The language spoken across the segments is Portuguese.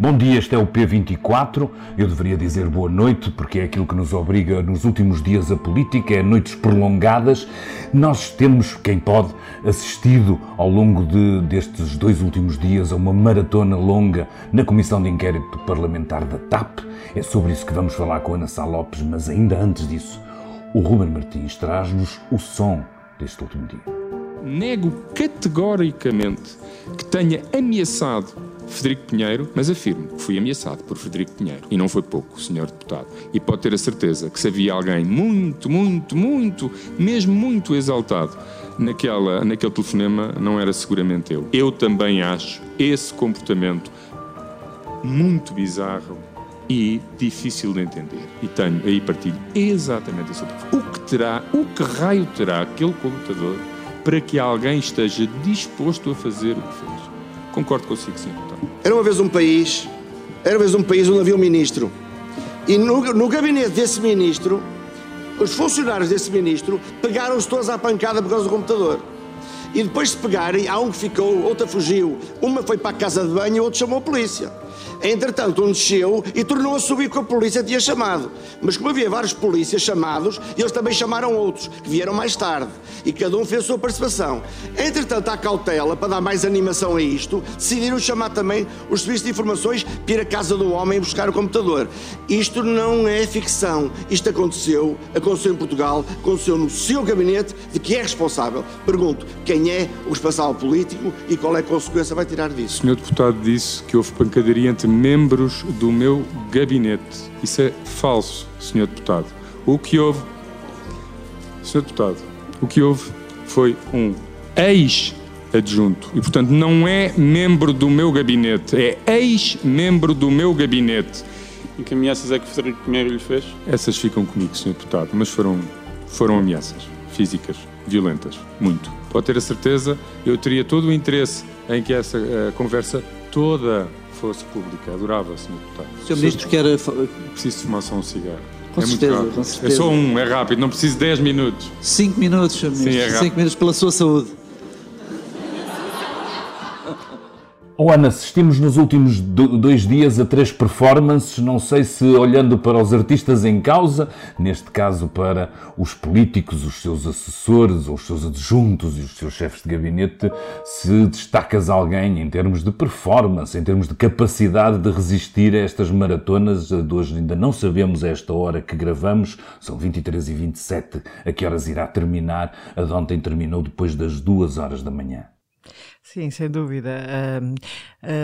Bom dia, este é o P24. Eu deveria dizer boa noite, porque é aquilo que nos obriga nos últimos dias a política, é noites prolongadas. Nós temos, quem pode, assistido ao longo de, destes dois últimos dias a uma maratona longa na Comissão de Inquérito Parlamentar da TAP. É sobre isso que vamos falar com a Ana Sá Lopes, mas ainda antes disso, o Ruben Martins traz-nos o som deste último dia. Nego categoricamente que tenha ameaçado Frederico Pinheiro, mas afirmo que fui ameaçado por Frederico Pinheiro. E não foi pouco, senhor deputado. E pode ter a certeza que se havia alguém muito, muito, muito, mesmo muito exaltado naquela, naquele telefonema, não era seguramente eu. Eu também acho esse comportamento muito bizarro e difícil de entender. E tenho aí partilho exatamente esse O que terá, o que raio terá aquele computador para que alguém esteja disposto a fazer o que fez? Concordo consigo, sim. Era uma vez um país, era uma vez um país onde havia um ministro. E no, no gabinete desse ministro, os funcionários desse ministro pegaram-se todos à pancada por causa do computador. E depois de pegarem, há um que ficou, outra fugiu. Uma foi para a casa de banho e outro chamou a polícia. Entretanto, um desceu e tornou a subir que a polícia tinha chamado. Mas como havia vários polícias chamados, eles também chamaram outros, que vieram mais tarde. E cada um fez a sua participação. Entretanto, à cautela, para dar mais animação a isto, decidiram chamar também os serviços de informações para ir à casa do homem buscar o computador. Isto não é ficção. Isto aconteceu, aconteceu em Portugal, aconteceu no seu gabinete, de que é responsável. Pergunto, quem é o responsável político e qual é a consequência vai tirar disso? O senhor deputado disse que houve pancadaria entre membros do meu gabinete. Isso é falso, Sr. Deputado. O que houve, Sr. Deputado, o que houve foi um ex-adjunto e, portanto, não é membro do meu gabinete, é ex-membro do meu gabinete. E que ameaças é que Frederico Pinheiro lhe fez? Essas ficam comigo, Sr. Deputado, mas foram, foram ameaças físicas, violentas, muito. Pode ter a certeza, eu teria todo o interesse em que essa uh, conversa toda fosse pública. Adorava, Sr. Deputado. Sr. Ministro quer. Preciso fumar só um cigarro. Com, é certeza, com certeza. É só um, é rápido, não preciso de 10 minutos. 5 minutos, Sr. Ministro. Sim, é 5 minutos pela sua saúde. Oh Ana, assistimos nos últimos dois dias a três performances, não sei se olhando para os artistas em causa, neste caso para os políticos, os seus assessores, os seus adjuntos e os seus chefes de gabinete, se destacas alguém em termos de performance, em termos de capacidade de resistir a estas maratonas, de hoje? Ainda não sabemos a esta hora que gravamos, são 23 e 27, a que horas irá terminar, a de ontem terminou depois das duas horas da manhã. Sim, sem dúvida.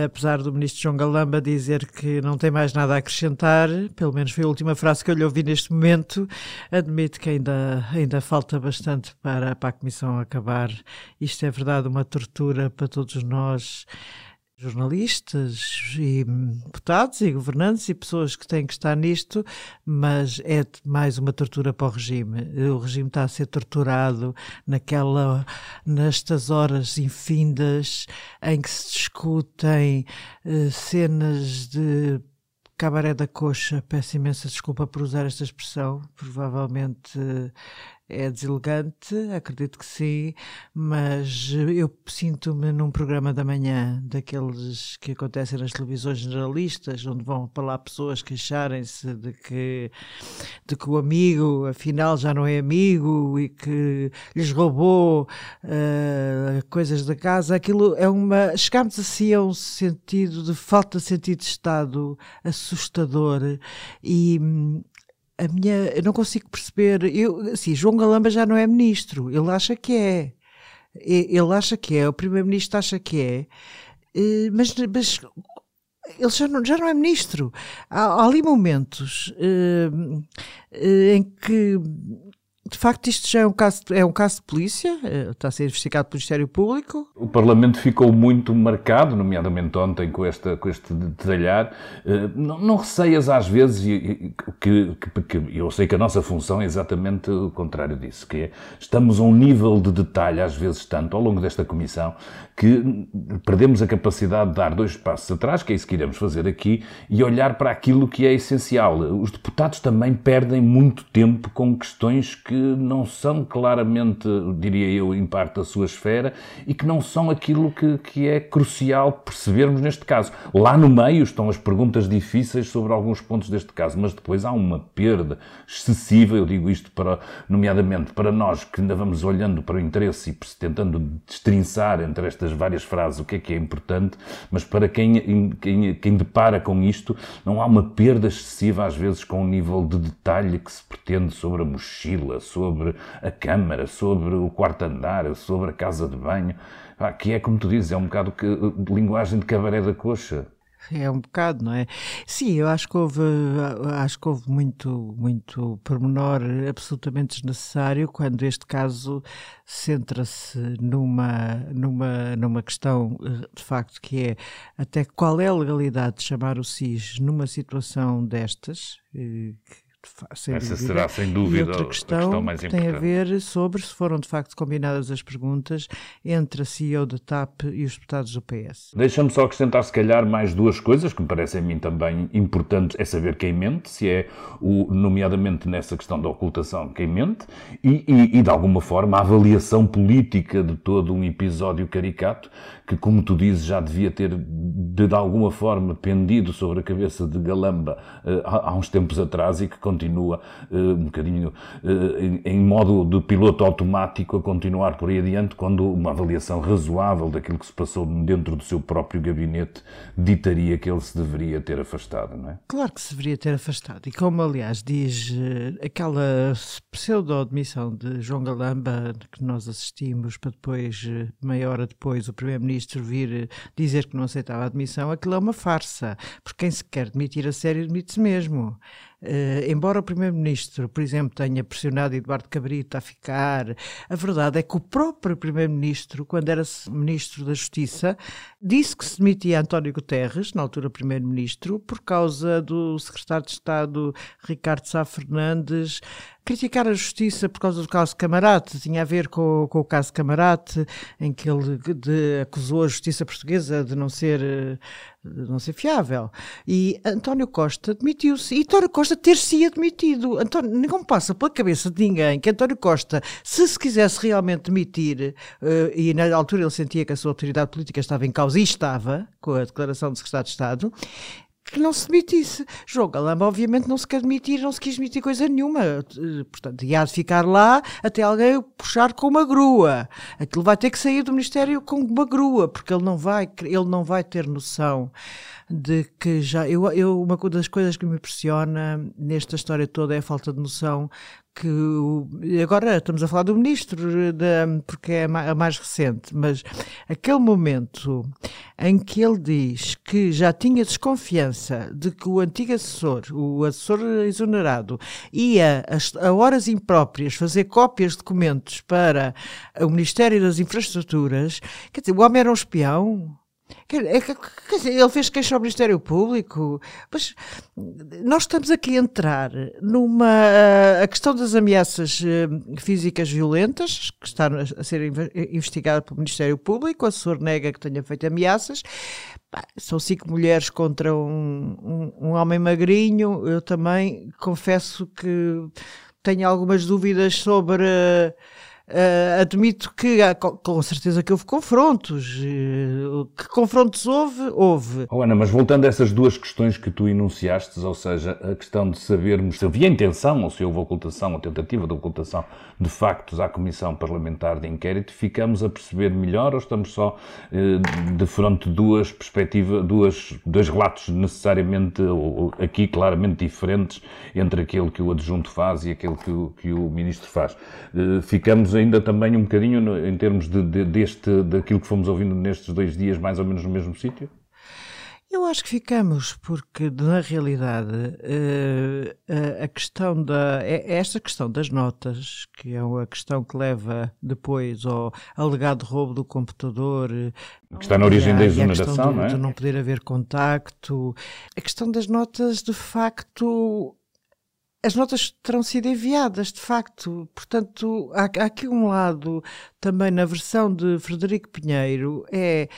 Apesar do ministro João Galamba dizer que não tem mais nada a acrescentar, pelo menos foi a última frase que eu lhe ouvi neste momento, admito que ainda, ainda falta bastante para, para a Comissão acabar. Isto é verdade, uma tortura para todos nós jornalistas e deputados e governantes e pessoas que têm que estar nisto, mas é mais uma tortura para o regime. O regime está a ser torturado naquela, nestas horas infindas em que se discutem uh, cenas de cabaré da coxa, peço imensa desculpa por usar esta expressão, provavelmente é deselegante, acredito que sim, mas eu sinto-me num programa da manhã, daqueles que acontecem nas televisões generalistas, onde vão para lá pessoas queixarem-se de que, de que o amigo, afinal, já não é amigo e que lhes roubou uh, coisas da casa. Aquilo é uma. Chegámos assim a um sentido de falta de sentido de Estado assustador e a minha, eu não consigo perceber. Eu, assim, João Galamba já não é ministro, ele acha que é. Ele acha que é, o primeiro-ministro acha que é, mas, mas ele já não, já não é ministro. Há, há ali momentos uh, uh, em que de facto, isto já é um caso, é um caso de polícia, eh, está a ser investigado pelo Ministério Público. O Parlamento ficou muito marcado, nomeadamente ontem, com, esta, com este detalhar. Eh, não, não receias às vezes, que, que, que, eu sei que a nossa função é exatamente o contrário disso, que é, estamos a um nível de detalhe, às vezes tanto, ao longo desta comissão, que perdemos a capacidade de dar dois passos atrás, que é isso que iremos fazer aqui, e olhar para aquilo que é essencial. Os deputados também perdem muito tempo com questões que não são claramente, diria eu, em parte da sua esfera e que não são aquilo que, que é crucial percebermos neste caso. Lá no meio estão as perguntas difíceis sobre alguns pontos deste caso, mas depois há uma perda excessiva, eu digo isto para, nomeadamente para nós que ainda vamos olhando para o interesse e tentando destrinçar entre estas várias frases o que é que é importante, mas para quem, quem, quem depara com isto, não há uma perda excessiva às vezes com o nível de detalhe que se pretende sobre a mochila, sobre a câmara, sobre o quarto andar, sobre a casa de banho, que é, como tu dizes, é um bocado que, linguagem de cabaré da coxa. É um bocado, não é? Sim, eu acho que houve, acho que houve muito, muito pormenor absolutamente desnecessário quando este caso centra-se numa, numa, numa questão de facto que é até qual é a legalidade de chamar o SIS numa situação destas, eh, que sem Essa dúvida. será, sem dúvida, e outra questão, a questão mais importante. tem a ver sobre se foram de facto combinadas as perguntas entre a CEO da TAP e os deputados do PS. Deixa-me só acrescentar, se calhar, mais duas coisas que me parecem a mim também importantes. É saber quem mente, se é, o, nomeadamente nessa questão da ocultação, quem mente, e, e, e de alguma forma a avaliação política de todo um episódio caricato que, como tu dizes, já devia ter de, de alguma forma pendido sobre a cabeça de Galamba uh, há, há, uns tempos atrás e que continua uh, um bocadinho uh, em, em, modo de piloto automático a continuar por aí adiante, quando uma avaliação razoável daquilo que se passou dentro do seu próprio gabinete ditaria que ele se deveria ter afastado, não é? Claro que se deveria ter afastado. E como, aliás, diz aquela pseudo-admissão de João Galamba que nós assistimos para depois, meia hora depois, o Primeiro-Ministro vir eh, dizer que não aceitava a admissão, aquilo é uma farsa, porque quem se quer demitir a sério demite-se mesmo. Uh, embora o Primeiro-Ministro, por exemplo, tenha pressionado Eduardo Cabrita a ficar, a verdade é que o próprio Primeiro-Ministro, quando era Ministro da Justiça, disse que se demitia António Guterres, na altura Primeiro-Ministro, por causa do Secretário de Estado Ricardo Sá Fernandes criticar a justiça por causa do caso Camarate, tinha a ver com, com o caso Camarate, em que ele de, acusou a justiça portuguesa de não ser não ser fiável. E António Costa demitiu-se. E António Costa ter-se admitido. António, não passa pela cabeça de ninguém que António Costa, se se quisesse realmente demitir, uh, e na altura ele sentia que a sua autoridade política estava em causa, e estava, com a declaração do Secretário de Estado, que não se demitisse. João Galamba, obviamente, não se quer demitir, não se quis demitir coisa nenhuma. Portanto, ia de ficar lá até alguém puxar com uma grua. Aquilo vai ter que sair do Ministério com uma grua, porque ele não vai, ele não vai ter noção de que já. Eu, eu, uma das coisas que me impressiona nesta história toda é a falta de noção que agora estamos a falar do ministro da, porque é a mais recente, mas aquele momento em que ele diz que já tinha desconfiança de que o antigo assessor, o assessor exonerado, ia a, a horas impróprias fazer cópias de documentos para o Ministério das Infraestruturas, quer dizer, o homem era um espião. É ele fez queixa ao Ministério Público, mas nós estamos aqui a entrar numa. A questão das ameaças eh, físicas violentas, que está a ser investigada pelo Ministério Público, o assessor nega que tenha feito ameaças. São cinco mulheres contra um, um, um homem magrinho. Eu também confesso que tenho algumas dúvidas sobre. Uh, admito que há, com certeza que houve confrontos. Uh, que confrontos houve? Houve. Oh, Ana, mas voltando a essas duas questões que tu enunciaste, ou seja, a questão de sabermos se havia intenção ou se houve ocultação ou tentativa de ocultação de factos à Comissão Parlamentar de Inquérito, ficamos a perceber melhor ou estamos só uh, de fronte duas perspectivas, duas, dois relatos necessariamente, ou, aqui claramente diferentes, entre aquele que o adjunto faz e aquele que o, que o Ministro faz? ficamos ainda também um bocadinho no, em termos de, de, deste, daquilo que fomos ouvindo nestes dois dias, mais ou menos no mesmo sítio? Eu acho que ficamos, porque na realidade uh, a questão da. É, é esta questão das notas, que é a questão que leva depois ao alegado roubo do computador. Que está na origem da exoneração, não é? De não poder haver contacto. A questão das notas, de facto, as notas terão sido enviadas, de facto. Portanto, há, há, aqui um lado também na versão de Frederico Pinheiro, é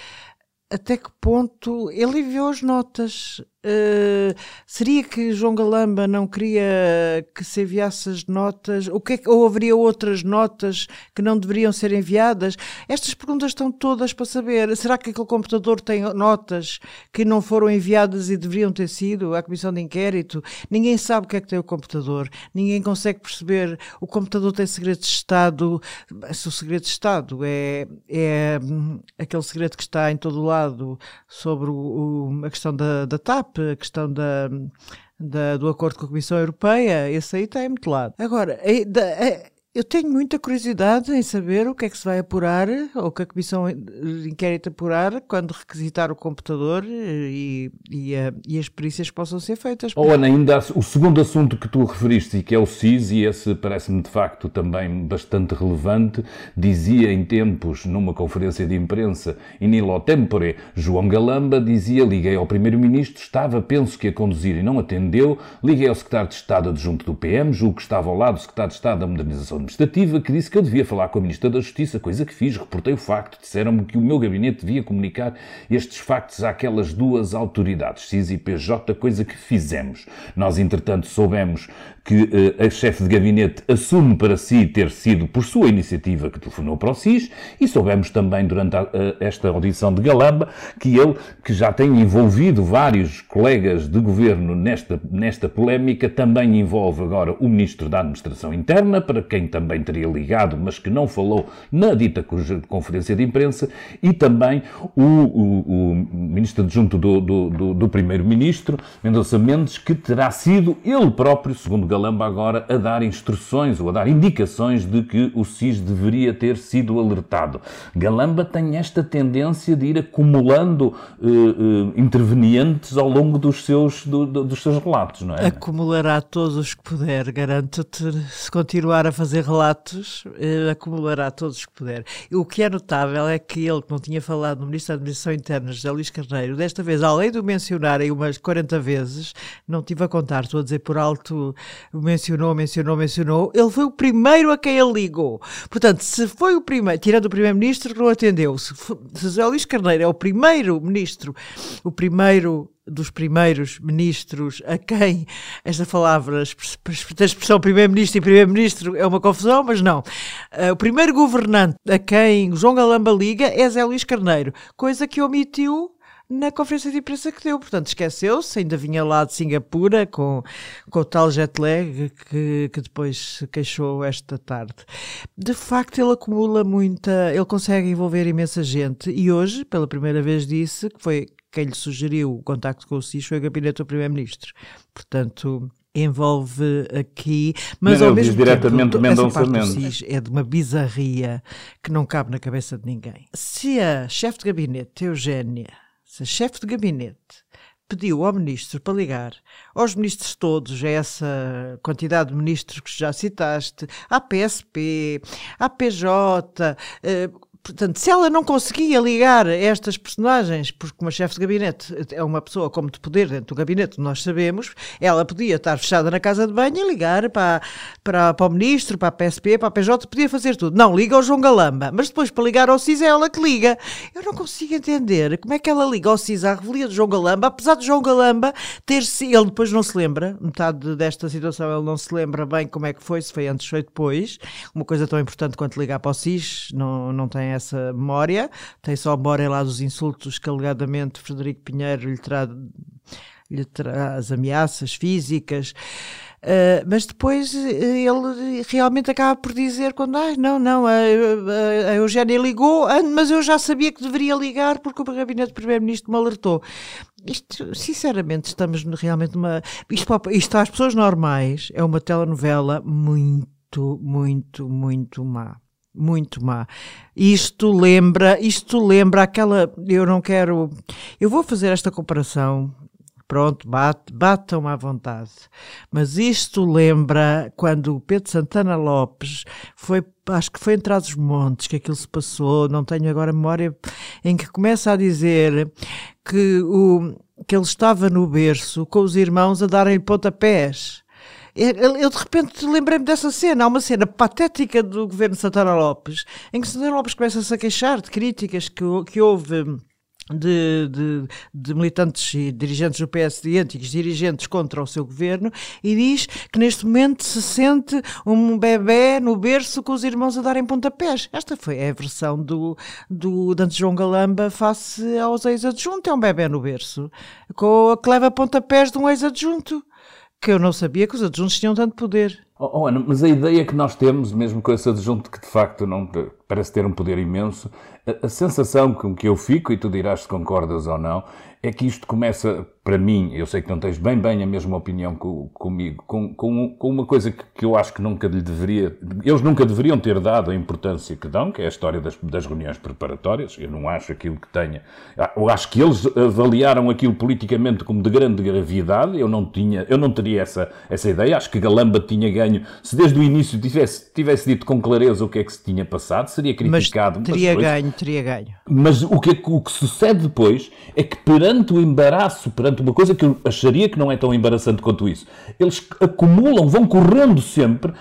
até que ponto ele enviou as notas Uh, seria que João Galamba não queria que se enviasse as notas? O que é que, ou haveria outras notas que não deveriam ser enviadas? Estas perguntas estão todas para saber. Será que aquele computador tem notas que não foram enviadas e deveriam ter sido à comissão de inquérito? Ninguém sabe o que é que tem o computador. Ninguém consegue perceber. O computador tem segredo de Estado. Se o segredo de Estado é, é hum, aquele segredo que está em todo o lado sobre o, o, a questão da, da TAP, a questão da, da, do acordo com a Comissão Europeia, esse aí está em muito lado. Agora, é, eu tenho muita curiosidade em saber o que é que se vai apurar, ou que a Comissão de Inquérito apurar, quando requisitar o computador e, e, e as perícias possam ser feitas. Oh, Ana, ainda o segundo assunto que tu referiste, que é o SIS, e esse parece-me de facto também bastante relevante, dizia em tempos, numa conferência de imprensa, in illo tempore, João Galamba dizia, liguei ao Primeiro-Ministro, estava, penso que a conduzir e não atendeu, liguei ao Secretário de Estado adjunto do PM, julgo que estava ao lado do Secretário de Estado da Modernização Administrativa que disse que eu devia falar com a Ministra da Justiça, coisa que fiz, reportei o facto, disseram-me que o meu gabinete devia comunicar estes factos àquelas duas autoridades, CIS e PJ, coisa que fizemos. Nós, entretanto, soubemos que uh, a chefe de gabinete assume para si ter sido por sua iniciativa que telefonou para o SIS e soubemos também durante a, uh, esta audição de Galamba que ele, que já tem envolvido vários colegas de governo nesta, nesta polémica, também envolve agora o Ministro da Administração Interna, para quem também teria ligado, mas que não falou na dita conferência de imprensa, e também o, o, o Ministro adjunto do, do, do, do Primeiro-Ministro, Mendonça Mendes, que terá sido ele próprio, segundo Galamba, agora a dar instruções ou a dar indicações de que o SIS deveria ter sido alertado. Galamba tem esta tendência de ir acumulando uh, uh, intervenientes ao longo dos seus, do, do, dos seus relatos, não é? Acumulará todos os que puder, garanto-te, se continuar a fazer relatos, uh, acumulará todos os que puder. O que é notável é que ele, que não tinha falado no Ministro da Administração Interna, José Luís Carneiro, desta vez, além de o mencionarem umas 40 vezes, não tive a contar, estou a dizer por alto, mencionou, mencionou, mencionou, ele foi o primeiro a quem ele ligou. Portanto, se foi o primeiro, tirando o primeiro-ministro que não atendeu, se, se José Luís Carneiro é o primeiro-ministro, o primeiro dos primeiros ministros a quem esta palavra, a expressão primeiro-ministro e primeiro-ministro é uma confusão, mas não. Uh, o primeiro governante a quem João Galamba liga é Zé Luís Carneiro, coisa que omitiu na conferência de imprensa que deu. Portanto, esqueceu-se, ainda vinha lá de Singapura com, com o tal jet lag que, que depois se queixou esta tarde. De facto, ele acumula muita. Ele consegue envolver imensa gente e hoje, pela primeira vez, disse que foi quem lhe sugeriu o contacto com o SIS foi o gabinete do Primeiro-Ministro. Portanto, envolve aqui, mas não, ao mesmo diretamente tempo, essa parte do SIS é de uma bizarria que não cabe na cabeça de ninguém. Se a chefe de gabinete, Eugénia, se a chefe de gabinete pediu ao ministro para ligar aos ministros todos, a essa quantidade de ministros que já citaste, à PSP, à PJ, Portanto, se ela não conseguia ligar estas personagens, porque uma chefe de gabinete é uma pessoa como de poder dentro do gabinete, nós sabemos, ela podia estar fechada na casa de banho e ligar para, para, para o ministro, para a PSP, para a PJ, podia fazer tudo. Não, liga ao João Galamba, mas depois para ligar ao CIS é ela que liga. Eu não consigo entender como é que ela liga ao CIS à revelia de João Galamba, apesar de João Galamba ter se ele depois não se lembra, metade desta situação ele não se lembra bem como é que foi, se foi antes ou depois. Uma coisa tão importante quanto ligar para o CIS, não, não tem essa memória, tem só a memória lá dos insultos que alegadamente Frederico Pinheiro lhe, tra lhe ameaças físicas. Uh, mas depois eh, ele realmente acaba por dizer quando ah, não, não, a, a, a Eugénia ligou, mas eu já sabia que deveria ligar porque o gabinete do primeiro-ministro me alertou. Isto, sinceramente, estamos realmente numa. Isto, isto às pessoas normais é uma telenovela muito, muito, muito má muito má. Isto lembra, isto lembra aquela, eu não quero, eu vou fazer esta comparação pronto, bate, batam à vontade. Mas isto lembra quando o Pedro Santana Lopes foi, acho que foi em Trás-os-Montes que aquilo se passou, não tenho agora memória, em que começa a dizer que, o, que ele estava no berço com os irmãos a darem pontapés. Eu, de repente lembrei-me dessa cena. Há uma cena patética do governo Santana Lopes, em que Santana Lopes começa-se a queixar de críticas que, que houve de, de, de, militantes e dirigentes do PSD, antigos dirigentes contra o seu governo, e diz que neste momento se sente um bebê no berço com os irmãos a darem pontapés. Esta foi a versão do, do Dante João Galamba face aos ex-adjuntos. É um bebê no berço, com, que leva pontapés de um ex-adjunto, que eu não sabia que os adjuntos tinham tanto poder. Oh, oh, Ana, mas a ideia que nós temos, mesmo com esse adjunto que de facto não parece ter um poder imenso, a, a sensação com que eu fico, e tu dirás se concordas ou não, é que isto começa para mim, eu sei que não tens bem bem a mesma opinião com, comigo, com, com, com, uma coisa que, que, eu acho que nunca lhe deveria, eles nunca deveriam ter dado a importância que dão, que é a história das, das reuniões preparatórias. Eu não acho aquilo que tenha. Eu acho que eles avaliaram aquilo politicamente como de grande gravidade. Eu não tinha, eu não teria essa, essa ideia. Acho que Galamba tinha ganho. Se desde o início tivesse, tivesse dito com clareza o que é que se tinha passado, seria criticado. Mas teria ganho, teria ganho. Mas o que, o que sucede depois é que perante o embaraço, perante uma coisa que eu acharia que não é tão embaraçante quanto isso. Eles acumulam, vão correndo sempre,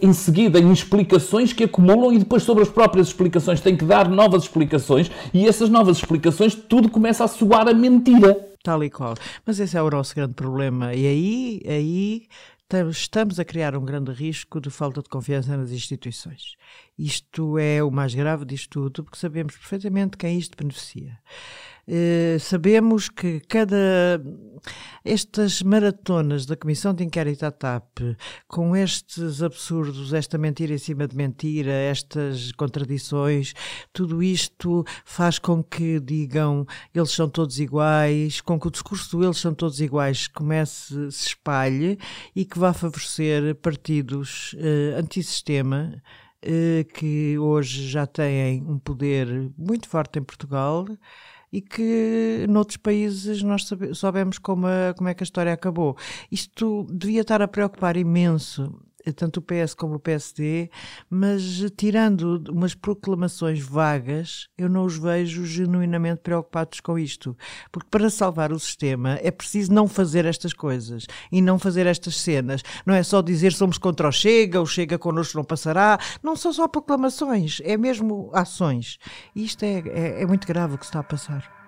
em seguida, em explicações que acumulam e depois sobre as próprias explicações têm que dar novas explicações e essas novas explicações tudo começa a soar a mentira. Tal e qual. Mas esse é o nosso grande problema. E aí, aí estamos a criar um grande risco de falta de confiança nas instituições. Isto é o mais grave disto tudo, porque sabemos perfeitamente quem isto beneficia. Uh, sabemos que cada estas maratonas da Comissão de Inquérito à TAP, com estes absurdos, esta mentira em cima de mentira, estas contradições, tudo isto faz com que digam eles são todos iguais, com que o discurso do eles são todos iguais comece, se espalhe e que vá favorecer partidos uh, antissistema uh, que hoje já têm um poder muito forte em Portugal e que noutros países nós sabemos como, a, como é que a história acabou. Isto devia estar a preocupar imenso tanto o PS como o PSD, mas tirando umas proclamações vagas, eu não os vejo genuinamente preocupados com isto. Porque para salvar o sistema é preciso não fazer estas coisas e não fazer estas cenas. Não é só dizer somos contra o Chega, o Chega connosco não passará. Não são só proclamações, é mesmo ações. E isto é, é, é muito grave o que se está a passar.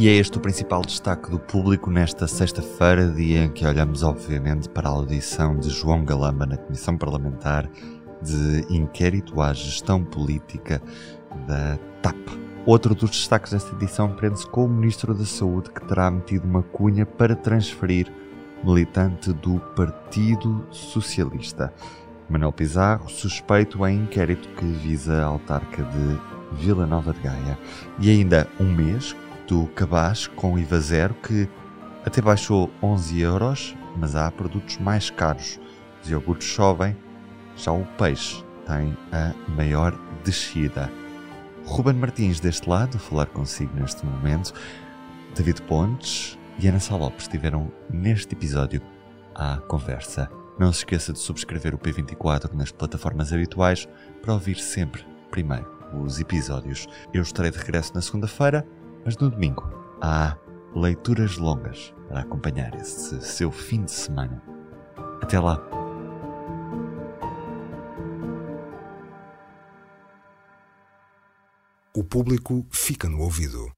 E é este o principal destaque do público nesta sexta-feira, dia em que olhamos, obviamente, para a audição de João Galamba na Comissão Parlamentar de Inquérito à Gestão Política da TAP. Outro dos destaques desta edição prende-se com o Ministro da Saúde, que terá metido uma cunha para transferir militante do Partido Socialista. Manuel Pizarro, suspeito em inquérito que visa a autarca de Vila Nova de Gaia. E ainda um mês do cabaz com IVA zero que até baixou 11 euros, mas há produtos mais caros. Os iogurtes chovem, já o peixe tem a maior descida. Ruben Martins deste lado, falar consigo neste momento. David Pontes e Ana Salopes estiveram neste episódio à conversa. Não se esqueça de subscrever o P24 nas plataformas habituais para ouvir sempre, primeiro, os episódios. Eu estarei de regresso na segunda-feira mas no domingo há leituras longas para acompanhar esse seu fim de semana. Até lá! O público fica no ouvido.